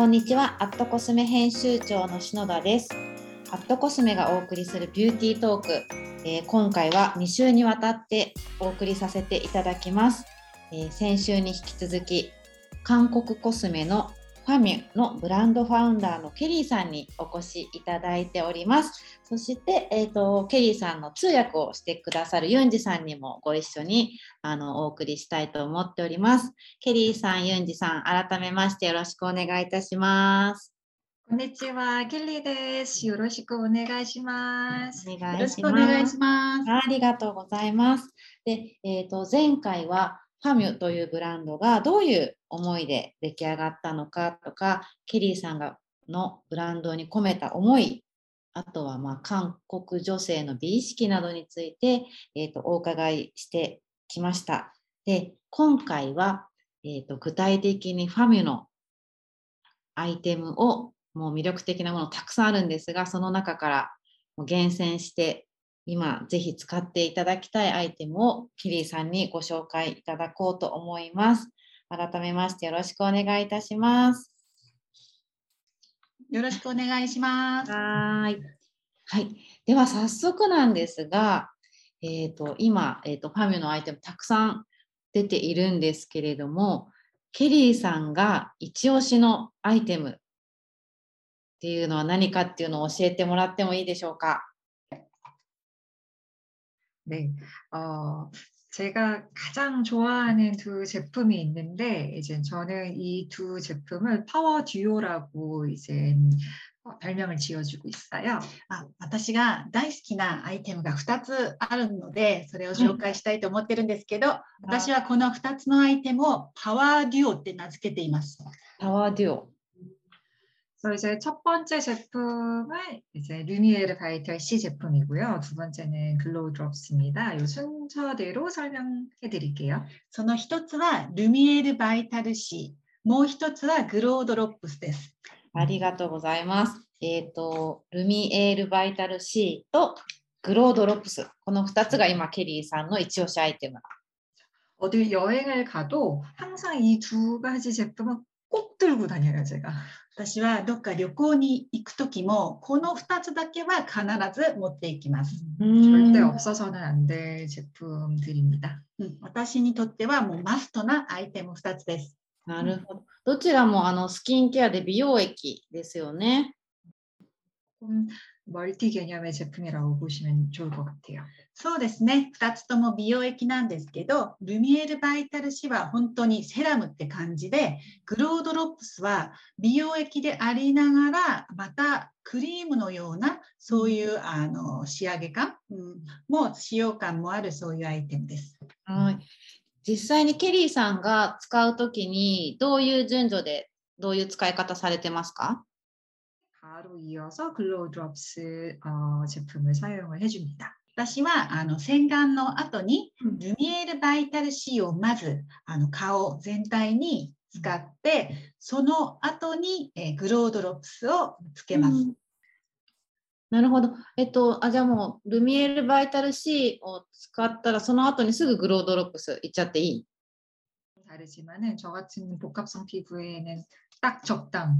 こんにちは、アットコスメ編集長の篠田です。アットコスメがお送りするビューティートーク、えー今回は2週にわたってお送りさせていただきます。えー先週に引き続き、韓国コスメのファミュのブランドファウンダーのケリーさんにお越しいただいております。そして、えー、とケリーさんの通訳をしてくださるユンジさんにもご一緒にあのお送りしたいと思っております。ケリーさん、ユンジさん、改めましてよろしくお願いいたします。こんにちは、ケリーです。よろしくお願いします。およ願いします。ありがとうございます。で、えー、と前回はファミュというブランドがどういう思いで出来上がったのかとか、ケリーさんがのブランドに込めた思い、あとはまあ韓国女性の美意識などについて、えー、とお伺いしてきました。で、今回は、えー、と具体的にファミュのアイテムをもう魅力的なものたくさんあるんですが、その中から厳選して今ぜひ使っていただきたいアイテムをキリーさんにご紹介いただこうと思います。改めましてよろしくお願いいたします。よろしくお願いします。はーい。はい。では早速なんですが、えっ、と今、えー、とファミュのアイテムたくさん出ているんですけれども、ケリーさんが一押しのアイテムっていうのは何かっていうのを教えてもらってもいいでしょうか？ 네, 어, 제가 가장 좋아하는 두 제품이 있는데, 이제 저는 이 두 제품을 파워 듀오라고 이제 어, 별명을 지어주고 있어요. あ私が大好きなアイテムが2つあるので、それを紹介したいと思ってるんですけど、私はこの2つのアイテムをパワーデュオって名付けています。パワーデュオ。 그래서 이제 첫 번째 제품은 이제 루미에르 바이탈 C 제품이고요. 두 번째는 글로우 드롭스입니다. 이 순서대로 설명해 드릴게요. その1つはルミエールバイタル C、もう1つはグロードロップスです。ありがとうございます。えっ、と、ルミエールバイタル C とグロードロップス。この2つが今、ケリーさんの一押しアイテム。 어디 여행을 가도 항상 이 두 가지 제품은 꼭 들고 다녀요, 제가. 私はどっか旅行に行くときも、この2つだけは必ず持っていきます。 절대 없어서는 안 될 제품들입니다. うん、私にとってはもうマストなアイテム2つです。なるほど。どちらもあのスキンケアで美容液ですよね。 좀 멀티 개념의 제품이라고 보시면 좋을 것 같아요. そうですね。2つとも美容液なんですけど、ルミエールバイタル C は本当にセラムって感じで、グロードロップスは美容液でありながら、またクリームのようなそういうあの仕上げ感、うん、も使用感もあるそういうアイテムです。はい。実際にケリーさんが使うときにどういう順序でどういう使い方されてますか 바로 이어서 글로우 드롭스 어, 제품을 사용을 해줍니다. 私はあの洗顔の後にうんルミエールバイタル C をまずあの顔全体に使って、その後に、えーグロードロップスをつけます。うんなるほど。えっと、あ、じゃあもう、ルミエールバイタル C を使ったら、その後にすぐグロードロップスいっちゃっていい 다르지만은 저 같은 복합성 피부에는 딱 적당한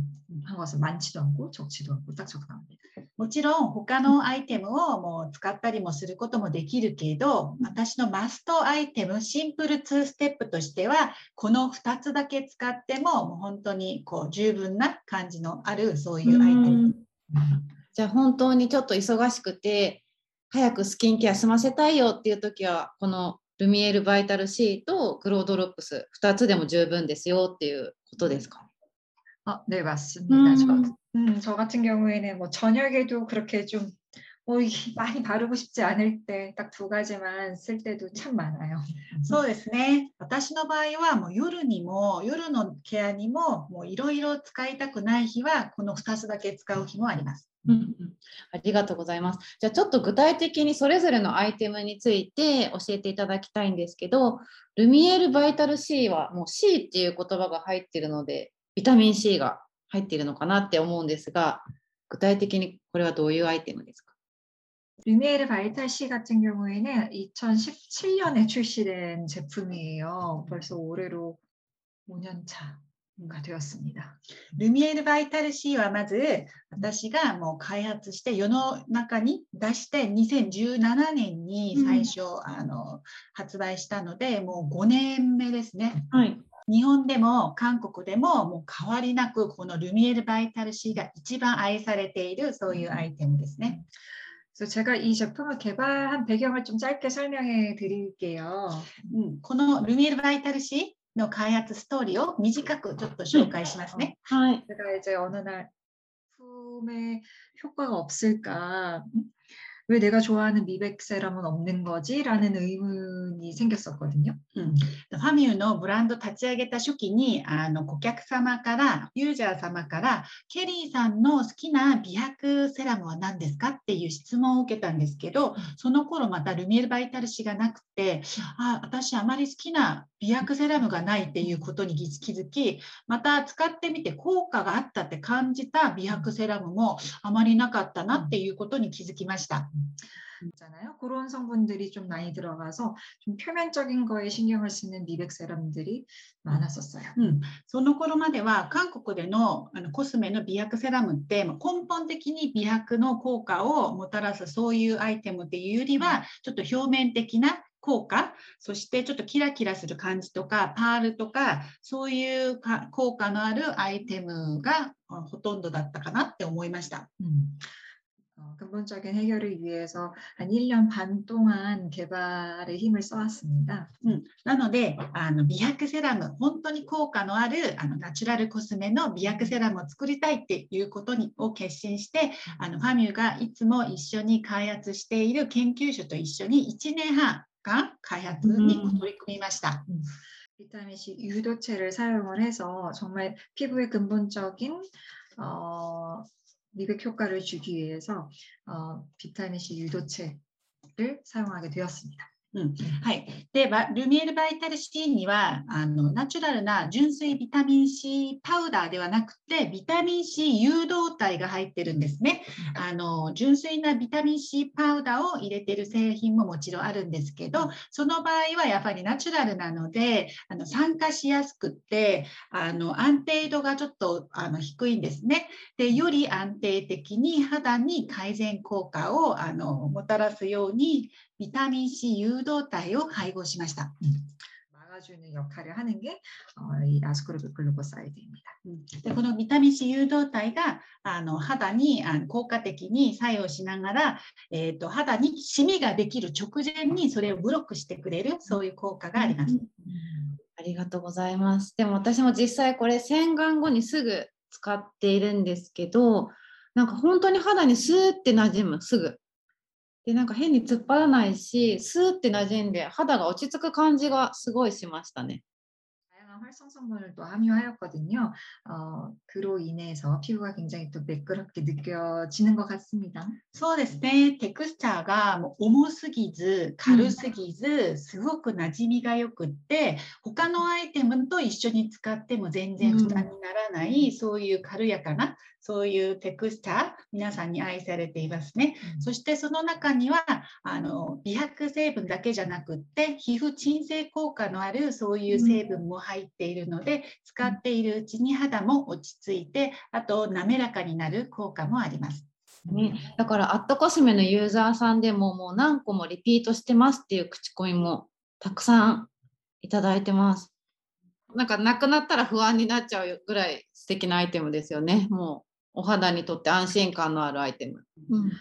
것은 많지도 않고 적지도 않고 딱 적당합니다. もちろん他のアイテムをもう使ったりもすることもできるけど、私のマストアイテム、シンプル2ステップとしては、この2つだけ使っても、もう本当にこう十分な感じのあるそういうアイテム。じゃあ本当にちょっと忙しくて早くスキンケア済ませたいよっていう時はこの ルミエールバイタル C とグロードロップス2つでも十分ですよっていうことですか、 아, 네 맞습니다. 음. 저, 음, 저 같은 경우에는 뭐 저녁에도 그렇게 좀 뭐, 이게 많이 바르고 싶지 않을 때 딱 두 가지만 쓸 때도 참 많아요. そうですね。私の場合はもう夜にも夜のケアにももういろいろ使いたくない日はこの2つだけ使う日もあります。 うんうんありがとうございます。じゃあちょっと具体的にそれぞれのアイテムについて教えていただきたいんですけどルミエールバイタル C はもう C っていう言葉が入っているのでビタミン C が入っているのかなって思うんですが具体的にこれはどういうアイテムですか 루미에르 바이탈 C 같은 경우에는 2017년에 출시된 제품이에요. 벌써 올해로 5년 차. ルミエル・バイタル C はまず私がもう開発して世の中に出して2017年に最初、あの発売したのでもう5年目ですね。はい日本でも韓国でももう変わりなくこのルミエルバイタルシーが一番愛されているそういうアイテムですね。そう서제가이제품개발한배경을좀짧게설명해드릴게 요, このルミエルバイタルシーの開発ストーリーを短くちょっと紹介しますね。はい。 제가 이제 어느 날 품에 효과가 없을까? 음? 왜 내가 좋아하는 미백 세럼은 없는 거지? 라는 의문이 생겼었거든요. うん、ファミューのブランド立ち上げた初期にあの顧客様からユーザー様からケリーさんの好きな美白セラムは何ですかっていう質問を受けたんですけどその頃またルミエルバイタル氏がなくてあ私あまり好きな美白セラムがないっていうことに気づきまた使ってみて効果があったって感じた美白セラムもあまりなかったなっていうことに気づきました。 있잖아요. 그런 성분들이 좀 많이 들어가서 좀 표면적인 거에 신경을 쓰는 미백 세럼들이 많았었어요. うん、その頃までは韓国でのあのコスメの美白セラムってまあ根本的に美白の効果をもたらすそういうアイテムっていうよりはちょっと表面的な効果そしてちょっとキラキラする感じとかパールとかそういうか効果のあるアイテムがあほとんどだったかなって思いました。 음. 어, 근본적인 해결을 위해서 한 1년 반 동안 개발에 힘을 써왔습니다. うん、なのであの美白セラム本当に効果のあるあのナチュラルコスメの美白セラムを作りたいっていうことにを決心してあのファミューがいつも一緒に開発している研究所と一緒に1年半間開発に取り組みました。 비타민 C 유도체를 사용을 해서 정말 피부에 근본적인 어, 미백 효과를 주기 위해서 어, 비타민 C 유도체를 사용하게 되었습니다. はい、でルミエルバイタル C にはあのナチュラルな純粋ビタミン C パウダーではなくてビタミン C 誘導体が入ってるんですね。あの純粋なビタミン C パウダーを入れてる製品ももちろんあるんですけどその場合はやっぱりナチュラルなのであの酸化しやすくってあの安定度がちょっとあの低いんですね。でより安定的に肌に改善効果をあのもたらすようにビタミン C 誘導体を配合しました。 막아주는 역할을 하는 게 어, 이 아스코르비 글루코사이드입니다. でこのビタミン C 誘導体があの肌にあの効果的に作用しながら、えー、と肌にシミができる直前にそれをブロックしてくれるそういう効果があります。ありがとうございます。でも私も実際これ洗顔後にすぐ使っているんですけど、なんか本当に肌にスーって馴染む、すぐ。 で、なんか変に突っ張らないし、スーって馴染んで肌が落ち着く感じがすごいしましたね。 다양한 활성 성분을 또 함유하였거든요. 어, 그로 인해서 피부가 굉장히 또 매끄럽게 느껴지는 것 같습니다. そうですね、テクスチャーがもう重すぎず、軽すぎず、すごく馴染みがよくって、他のアイテムと一緒に使っても全然負担にならない、そういう軽やかな、 そういうテクスチャー、皆さんに愛されていますね。そしてその中にはあの美白成分だけじゃなくって皮膚鎮静効果のあるそういう成分も入っているので、使っているうちに肌も落ち着いてあと滑らかになる効果もあります。ね、だからアットコスメのユーザーさんでももう何個もリピートしてますっていう口コミもたくさんいただいてます。なんかなくなったら不安になっちゃうぐらい素敵なアイテムですよね。もうお肌にとって安心感のあるアイテム。うん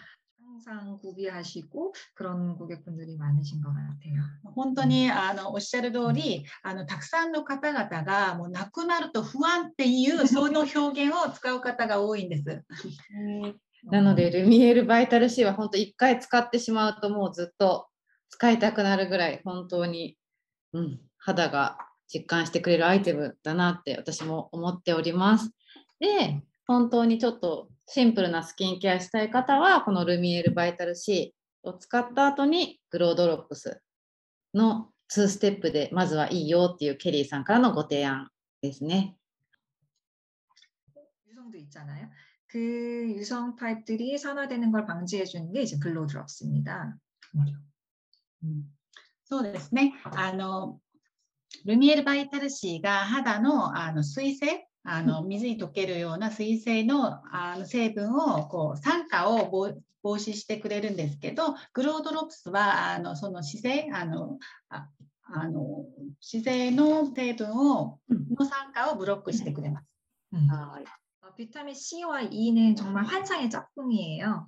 本当にあのおっしゃる通り、あのたくさんの方々がもうなくなると不安っていうその表現を使う方が多いんです。なのでルミエールバイタルシーは本当一回使ってしまうともうずっと使いたくなるぐらい本当に、うん、肌が実感してくれるアイテムだなって私も思っております。で本当にちょっとシンプルなスキンケアしたい方はこのルミエールバイタル C を使った後にグロードロップスの2ステップでまずはいいよっていうケリーさんからのご提案ですね。 유성도 있잖아요. 그 유성 타입들이 산화되는 걸 방지해 주는 게 이제 글로드롭스입니다. そうですね。あのルミエルバイタル C が肌のあの水性 あの水に溶けるような水性のあの成分をこう酸化を防防止してくれるんですけどグロードロプスはあのその姿勢あのああの姿勢の成分をの酸化をブロックしてくれます。 음. はい。 어, 비타민 C와 E는 정말 환상의 짝꿍이에요.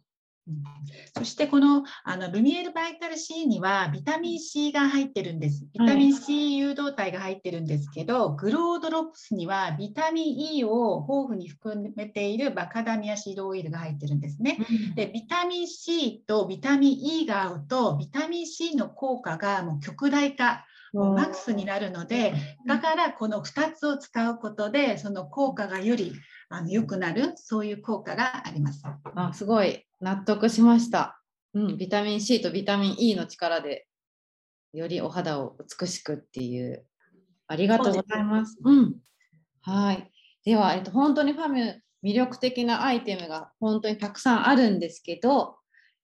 そしてこのあのルミエールバイタル C にはビタミン C が入ってるんです。ビタミン C 誘導体が入ってるんですけど、グロードロップスにはビタミン E を豊富に含めているバカダミアシードオイルが入ってるんですね。で、ビタミン C とビタミン E が合うと、ビタミン C の効果がもう極大化、もうマックスになるので、だからこの2つを使うことで、その効果がよりあの良くなる、そういう効果があります。あすごい納得しました。うん、ビタミン C とビタミン E の力でよりお肌を美しくっていう。ありがとうございます。うん。はい。では、えっと、本当にファミュ魅力的なアイテムが本当にたくさんあるんですけど、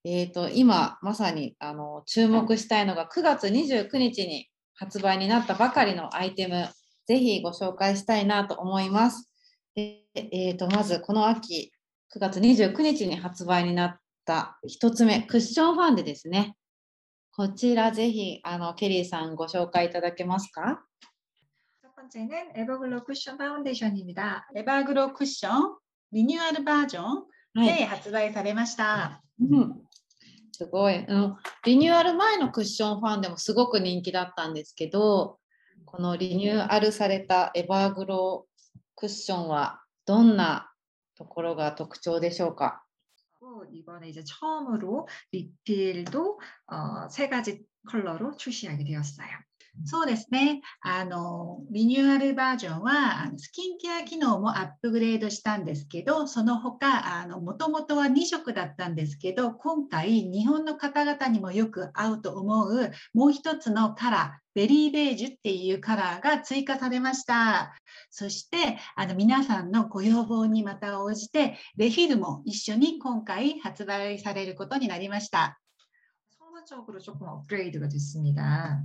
えっと、今まさにあの注目したいのが9月29日に発売になったばかりのアイテム、ぜひご紹介したいなと思います。でえっとまずこの秋、9月29日に発売になった1つ目、クッションファンデですね。こちらぜひあのケリーさんご紹介いただけますか 첫 번째는 에버글로 쿠션 파운데이션입니다. エバーグロークッションリニューアルバージョンはで発売されました。うん、すごい、うん。リニューアル前のクッションファンでもすごく人気だったんですけど、このリニューアルされたエバーグロークッションはどんな ところが特徴でしょうか 또 이번에 이제 처음으로 리필도 어, 세 가지 컬러로 출시하게 되었어요. そうですね。あの、リニューアルバージョンは、スキンケア機能もアップグレードしたんですけど、その他、あの、もともとは2色だったんですけど、今回、日本の方々にもよく合うと思う、もう一つのカラー、ベリーベージュっていうカラーが追加されました。そして、あの、皆さんのご要望にまた応じて、レフィルも一緒に今回発売されることになりました。 성분적으로 조금 업그레이드가 됐습니다.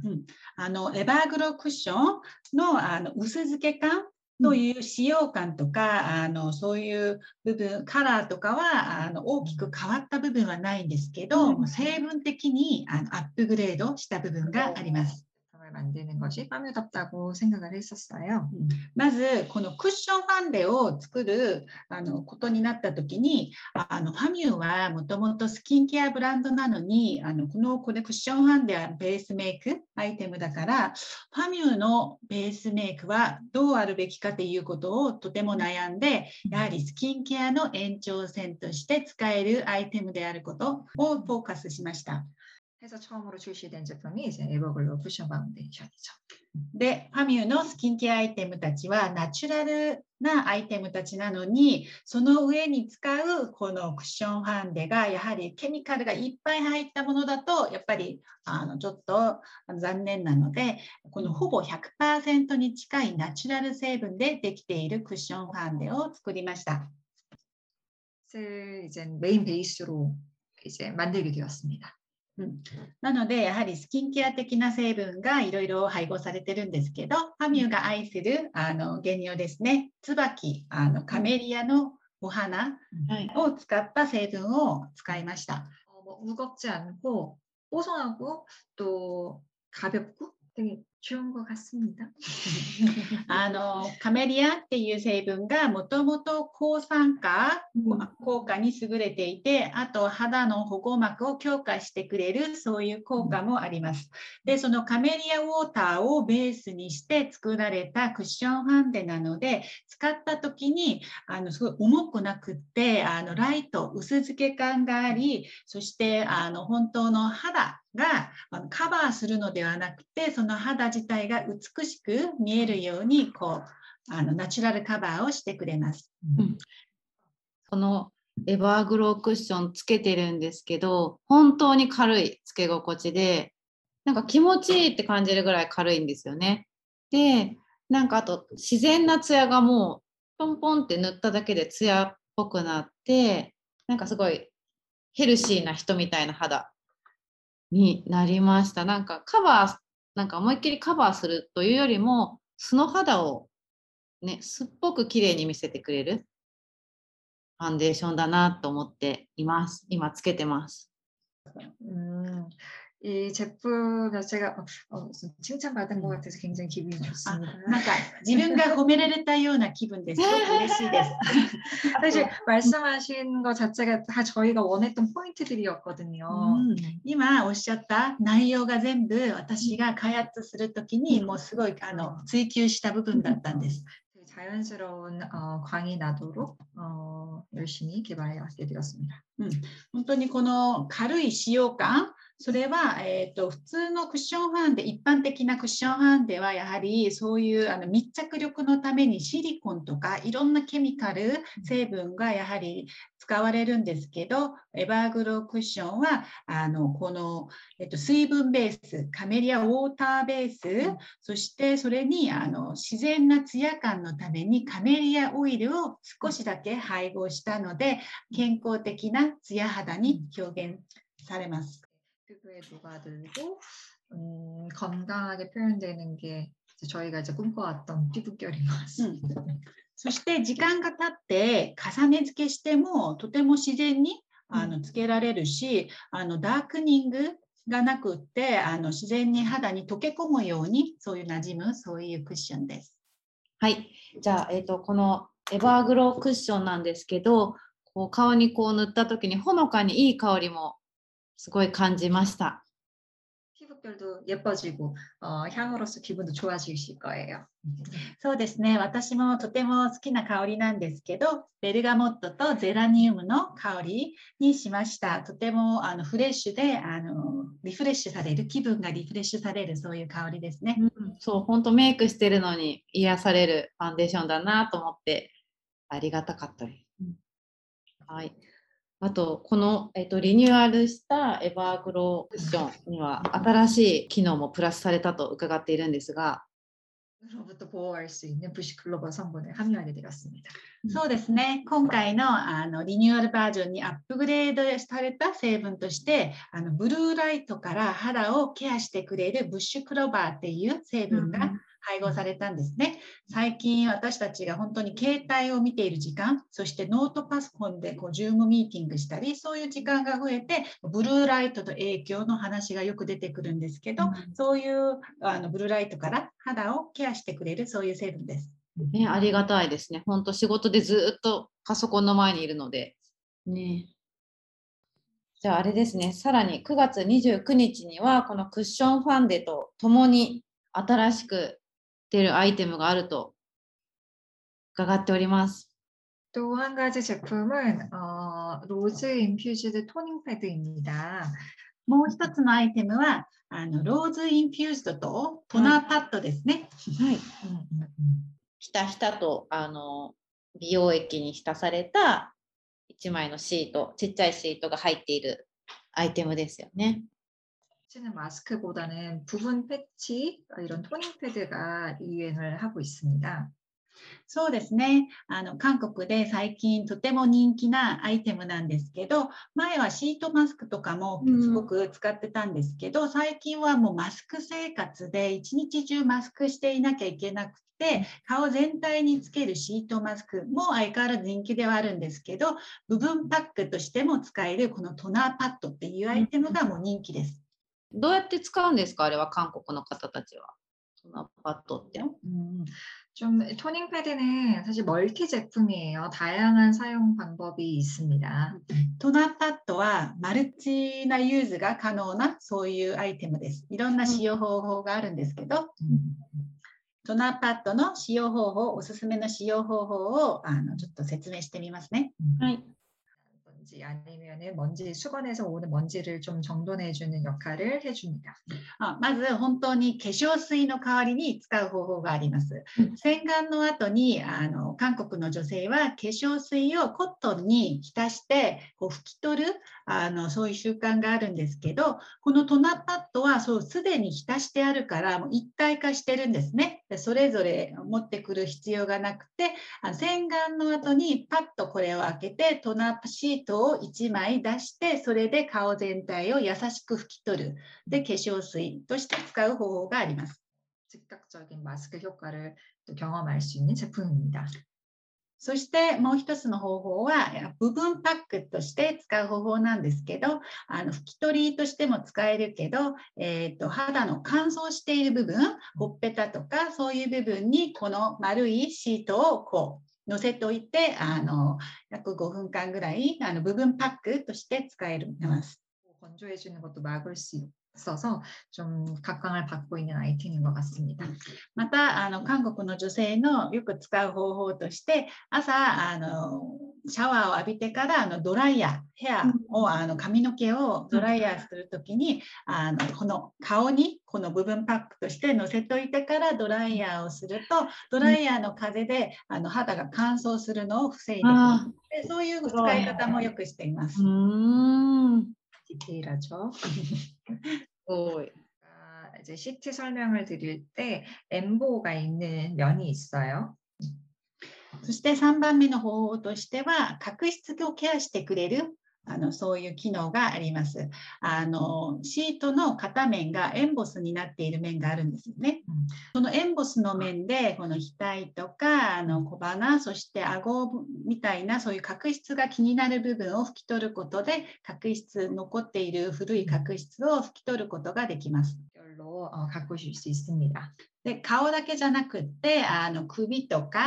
あのエバーグロークッションのあの薄漬け感という使用感とか、あのそういう部分カラーとかはあの大きく変わった部分はないんですけど、うん成分的にあのアップグレードした部分があります。 제품을 만드는 것이 빠뮤답다고 생각을 했었어요. まずこのクッションファンデを作るあのことになった時にあのファミューはもともとスキンケアブランドなのにあのこのこれクッションファンデはベースメイクアイテムだからファミューのベースメイクはどうあるべきかということをとても悩んでやはりスキンケアの延長線として使えるアイテムであることをフォーカスしました。 해서 처음으로 출시된 제품이 이제 에버글로 쿠션 파운데이션이죠. で、ファミューのスキンケアアイテムたちはナチュラルなアイテムたちなのに、その上に使うこのクッションファンデがやはりケミカルがいっぱい入ったものだと、やっぱりあのちょっとあの残念なので、このほぼ100%に近いナチュラル成分でできているクッションファンデを作りました。 를 이제 메인 베이스로 이제 만들게 되었습니다. なので、やはりスキンケア的な成分がいろいろ配合されてるんですけど、ファミューが愛するあの原料ですね、椿、あのカメリアのお花はい。を使った成分を使いました。 어, 뭐 무겁지 않고 뽀송하고 또 가볍고 되게 좋은 것 같습니다. あのカメリアっていう成分がもともと抗酸化効果に優れていて、あと肌の保護膜を強化してくれるそういう効果もあります。で、そのカメリアウォーターをベースにして作られたクッションファンデなので、使った時にあのすごい重くなくって、あのライト、薄漬け感があり、そしてあの本当の肌 がカバーするのではなくて、その肌自体が美しく見えるようにこうあのナチュラルカバーをしてくれます。このエバーグロークッションつけてるんですけど、本当に軽いつけ心地で、なんか気持ちいいって感じるぐらい軽いんですよね。で、なんかあと自然なツヤがもうポンポンって塗っただけでツヤっぽくなって、なんかすごいヘルシーな人みたいな肌になりました。なんかカバー、なんか思いっきりカバーするというよりも、素の肌をね、すっぽく綺麗に見せてくれるファンデーションだなと思っています。今つけてます。うん, 이 제품 자체가 어, 어, 칭찬받은 것 같아서 굉장히 기분이 あ 좋습니다. なんか自分が褒められたような気分です。すごく嬉しいです。 사실 말씀하신 것 자체가 다 저희가 원했던 포인트들이었거든요. うん今おっしゃった内容が全部私が開発するときにもうすごいあの追求した部分だったんです。 되게 자연스러운 어, 광이 나도록 어, 열심히 개발하게 되었습니다. 本当にこの軽い使用感、 それは、えー、と普通のクッションファンデ、一般的なクッションファンデはやはりそういうあの密着力のためにシリコンとかいろんなケミカル成分がやはり使われるんですけど、エバーグロークッションはあのこの、えっと水分ベース、カメリアウォーターベース、そしてそれにあの自然なツヤ感のためにカメリアオイルを少しだけ配合したので、健康的なツヤ肌に表現されます。 피부에 녹아들고 음, 건강하게 표현되는 게 이제 저희가 이제 꿈꿔왔던 피부결인 것 같습니다. そして時間が経って重ね付けしてもとても自然にあのつけられるし、あのダークニングがなくってあの自然に肌に溶け込むようにそういう馴染むそういうクッションです。はい。じゃあ、えっ、と、このエバーグロークッションなんですけど、こう顔にこう塗った時にほのかにいい香りも すごい感じました。 피부결도 예뻐지고 어, 향으로서 기분도 좋아지실 거예요. そうですね私もとても好きな香りなんですけどベルガモットとゼラニウムの香りにしましたとてもあのフレッシュであのリフレッシュされる気分がリフレッシュされるそういう香りですね。そう、本当メイクしてるのに癒されるファンデーションだなと思ってありがたかったです。はい。 あと、この、えっと、リニューアルしたエバーグロークッションには新しい機能もプラスされたと伺っているんですが、 로부터 보호할 수 있는 부시 글로벌 성분을 함유하게 되었습니다. そうですね今回のあのリニューアルバージョンにアップグレードされた成分としてあのブルーライトから肌をケアしてくれるブッシュクローバーっていう成分が 配合されたんですね。最近私たちが本当に携帯を見ている時間、そしてノートパソコンでこうズームミーティングしたり、そういう時間が増えて、ブルーライトと影響の話がよく出てくるんですけど、そういうあのブルーライトから肌をケアしてくれるそういう成分です。ね、ありがたいですね。本当仕事でずっとパソコンの前にいるので。ね。じゃああれですね、さらに9月29日にはこのクッションファンデとともに新しく出るアイテムがあると伺っております。 또 한 가지 제품은 어, 로즈 인퓨즈드 토닝 패드입니다. もう一つのアイテムは、あのローズインフューズドとトナーパッドですね。はい。 음, 음, 음. ひたひたとあの美容液に浸された1枚のシート、ちっちゃいシートが入っているアイテムですよね。 치는 마스크보다는 부분 패치 어, 이런 토닝 패드가 유행을 하고 있습니다. そうですねあの韓国で最近とても人気なアイテムなんですけど前はシートマスクとかもうんすごく使ってたんですけど、最近はもうマスク生活で一日中マスクしていなきゃいけなくて顔全体につけるシートマスクも相変わらず人気ではあるんですけど部分パックとしても使えるこのトナーパッドっていうアイテムがもう人気です。 どうやって使うんですか？あれは韓国の方たちは。そのパッドって。좀 토닝 패드는 사실 멀티 제품이에 요. 다양한 사용 방법이 있습니 다. 토나 파드와 마르치나 유즈가 가능한 소유 아이템です.이런 사용 방법이 있는데トナーパッドの使用方法、おすすめの使用方法をあのちょっと説明してみますね。はい。 먼지 아니면은 먼지 수건에서 오는 먼지를 좀 정돈해주는 역할을 해줍니다. あまず本当に化粧水の代わりに使う方法がありますうん。洗顔の後にあの韓国の女性は化粧水をコットンに浸してこう拭き取る あのそういう習慣があるんですけどこのトナパッドはそうすでに浸してあるからもう一体化してるんですねそれぞれ持ってくる必要がなくて洗顔の後にパッとこれを開けてトナシートを1枚出してそれで顔全体を優しく拭き取るで化粧水として使う方法があります。즉각적인 마스크 효과를 또 경험할 수 있는 제품입니 다. そしてもう一つの方法は部分パックとして使う方法なんですけどあの拭き取りとしても使えるけど、えーと、肌の乾燥している部分ほっぺたとかそういう部分にこの丸いシートをこう乗せておいてあの約5分間ぐらいあの部分パックとして使えます。건조해주는것도막을수 있 어서 좀 각광을 받고 있는 아이템인 것 같습니다. またあの韓国の女性のよく使う方法として朝あのシャワーを浴びてからあのドライヤーヘアをあの髪の毛をドライヤーするときにあのこの顔にこの部分パックとして乗せておいてからドライヤーをするとドライヤーの風であの肌が乾燥するのを防いで 이제 시트 설명을 드릴 때 엠보가 있는 면이 있어요. そして3番目の方法としては角質をケアしてくれる あのそういう機能があります。あのシートの片面がエンボスになっている面があるんですよね。そのエンボスの面でこの額とかあの小鼻そして顎みたいなそういう角質が気になる部分を拭き取ることで角質残っている古い角質を拭き取ることができます。 로 어, 가꾸실 수 있습니다. で顔だけじゃなくってあの首とか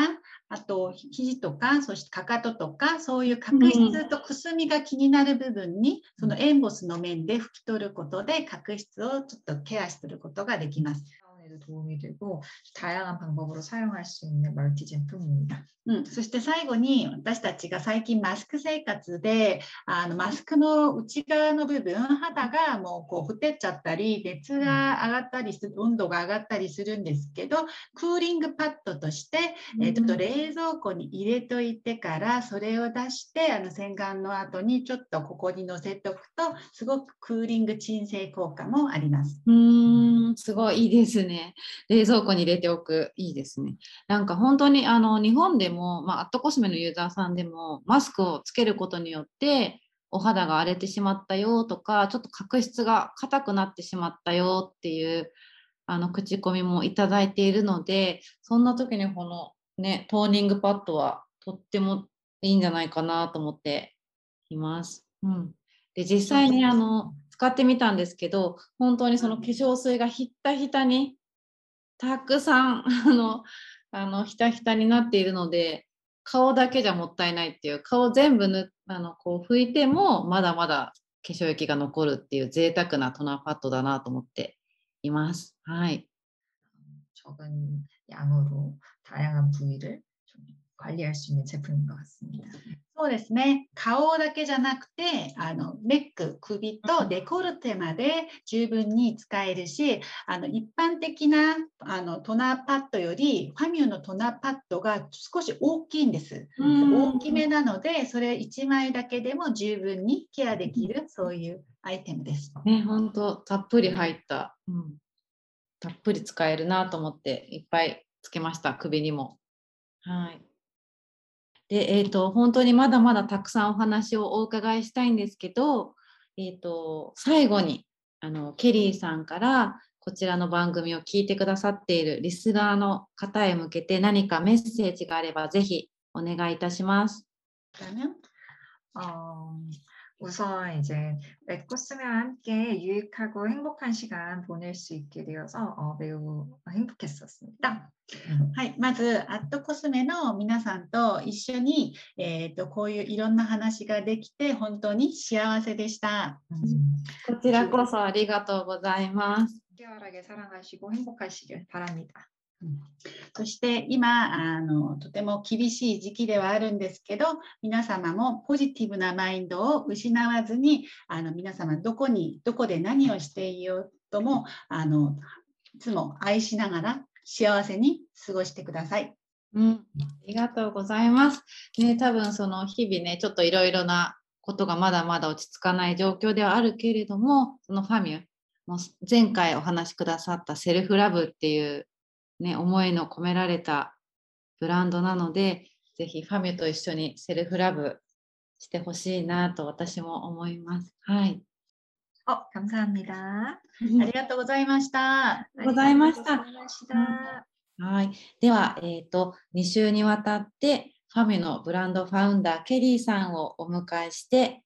あと肘とかそしてかかととかそういう角質とくすみが気になる部分に、うん、そのエンボスの面で拭き取ることで角質をちょっとケアすることができます。 에도 도움이 되고 다양한 방법으로 사용할 수 있는 멀티 제품입니 다. 음, そして最後に私たちが最近マスク生活であのマスクの内側の部分肌がもうこうほてっちゃったり熱が上がったりするんですけどクーリングパッドとして、えっと、冷蔵庫に入れといてからそれを出してあの洗顔の後にちょっとここにのせておくとすごくクーリング鎮静効果もあります。うんすごいいいですね。ね冷蔵庫に入れておくいいですね。なんか本当にあの日本でもも、まあ、アットコスメのユーザーさんでもマスクをつけることによってお肌が荒れてしまったよとかちょっと角質が硬くなってしまったよっていうあの口コミもいただいているのでそんな時にこのねトーニングパッドはとってもいいんじゃないかなと思っています。うん、で実際にあの使ってみたんですけど本当にその化粧水がひったひたにたくさんあのあのひたひたになっているので顔だけじゃもったいないっていう顔全部ぬあのこう拭いてもまだまだ化粧液が残るっていう贅沢なトナーパッドだなと思っています。はい。적은양으로다양한부위를좀 관리할수있는제품인것같습니다そうですね。顔だけじゃなくて、あのネック、首とデコルテまで十分に使えるし、あの一般的なあのトナーパッドより、ファミューのトナーパッドが少し大きいんです。大きめなので、それ1枚だけでも十分にケアできる、そういうアイテムです。ね、本当たっぷり入った、うん、たっぷり使えるなと思って、いっぱいつけました、首にも。はい。 で、えーと、本当にまだまだたくさんお話をお伺いしたいんですけど、えーと、最後にあのケリーさんからこちらの番組を聞いてくださっているリスナーの方へ向けて何かメッセージがあればぜひお願いいたします。 우선 이제 레코스와 함께 유익하고 행복한 시간 보낼 수 있게 되어서 어, 매우 행복했었습니다. はい、まず、アットコスメの皆さんと一緒に、えーと、こういういろんな話ができて本当に幸せでした。こちらこそありがとうございます。깨알하게사랑하시고행복하시길바랍니다。 そして今あのとても厳しい時期ではあるんですけど皆様もポジティブなマインドを失わずにあの皆様どこにどこで何をしていようともあのいつも愛しながら幸せに過ごしてください。うん、ありがとうございます。ね、多分その日々ね、ちょっといろいろなことがまだまだ落ち着かない状況ではあるけれども、そのファミュ前回お話しくださったセルフラブっていうね、思いの込められたブランドなので、ぜひファミュと一緒にセルフラブしてほしいなと私も思います。はい。 어, 감사합니다. ありがとうございました。ございました 아, 고생하셨습니다. はい。では、えっ、と、2週にわたって、ファミのブランドファウンダー、ケリーさんをお迎えして、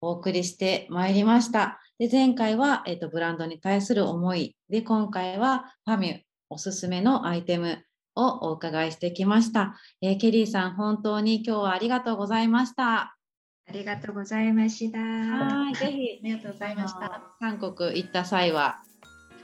お送りしてまいりました。で、前回は、えっ、と、ブランドに対する思い。で、今回は、ファミ おすすめのアイテムをお伺いしてきました、えー、ケリーさん、本当に今日はありがとうございました。ありがとうございました。はい、ぜひ、ありがとうございました。韓国行った際は、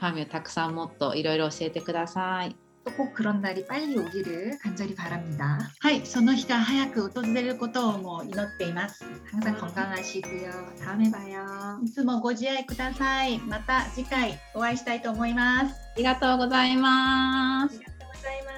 ファミをたくさんもっといろいろ教えてください。 또 꼭 그런 날이 빨리 오기를 간절히 바랍니다. はい、その日が早く訪れることをもう祈っています。 항상 건강하시고요. 다음에 봐요. いつもご自愛ください。また次回お会いしたいと思います。ありがとうございます。 감사합니다.